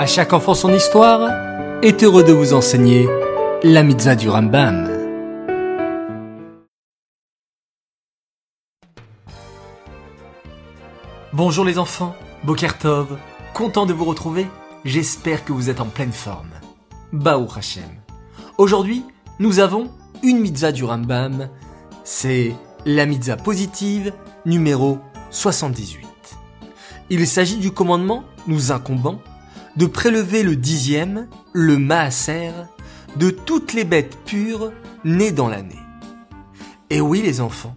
À chaque enfant son histoire est heureux de vous enseigner la mitzvah du Rambam. Bonjour les enfants, Bokertov, content de vous retrouver, j'espère que vous êtes en pleine forme. Baou Hashem. Aujourd'hui, nous avons une mitzvah du Rambam, c'est la mitzvah positive numéro 78. Il s'agit du commandement nous incombant de prélever le dixième, le maaser, de toutes les bêtes pures nées dans l'année. Et oui les enfants,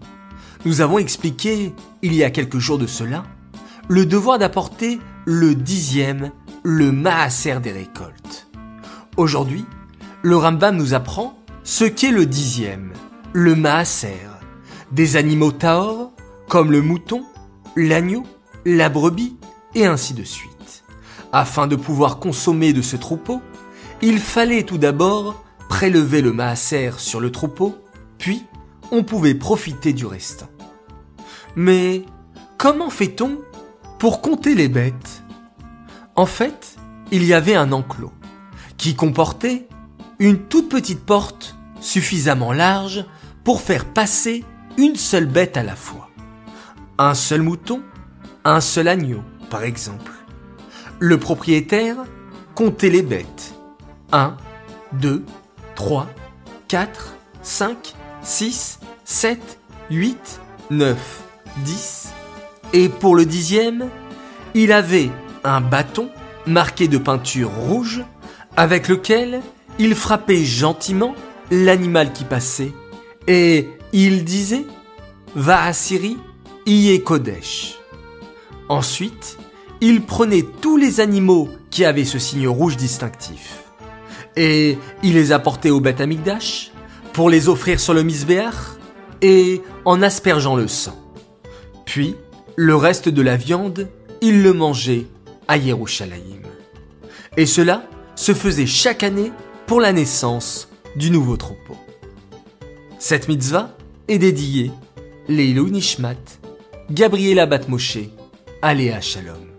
nous avons expliqué, il y a quelques jours de cela, le devoir d'apporter le dixième, le maaser des récoltes. Aujourd'hui, le Rambam nous apprend ce qu'est le dixième, le maaser, des animaux taor, comme le mouton, l'agneau, la brebis, et ainsi de suite. Afin de pouvoir consommer de ce troupeau, il fallait tout d'abord prélever le maaser sur le troupeau, puis on pouvait profiter du restant. Mais comment fait-on pour compter les bêtes? En fait, il y avait un enclos qui comportait une toute petite porte suffisamment large pour faire passer une seule bête à la fois. Un seul mouton, un seul agneau, par exemple. Le propriétaire comptait les bêtes. 1, 2, 3, 4, 5, 6, 7, 8, 9, 10. Et pour le dixième, il avait un bâton marqué de peinture rouge avec lequel il frappait gentiment l'animal qui passait et il disait Va à Syrie, y est Kodesh. Ensuite, il prenait tous les animaux qui avaient ce signe rouge distinctif et il les apportait au Beth Amikdash pour les offrir sur le misbéach et en aspergeant le sang. Puis, le reste de la viande, il le mangeait à Yerushalayim. Et cela se faisait chaque année pour la naissance du nouveau troupeau. Cette mitzvah est dédiée Leilou Nishmat, Gabriela Batmoshe, Aléa Shalom.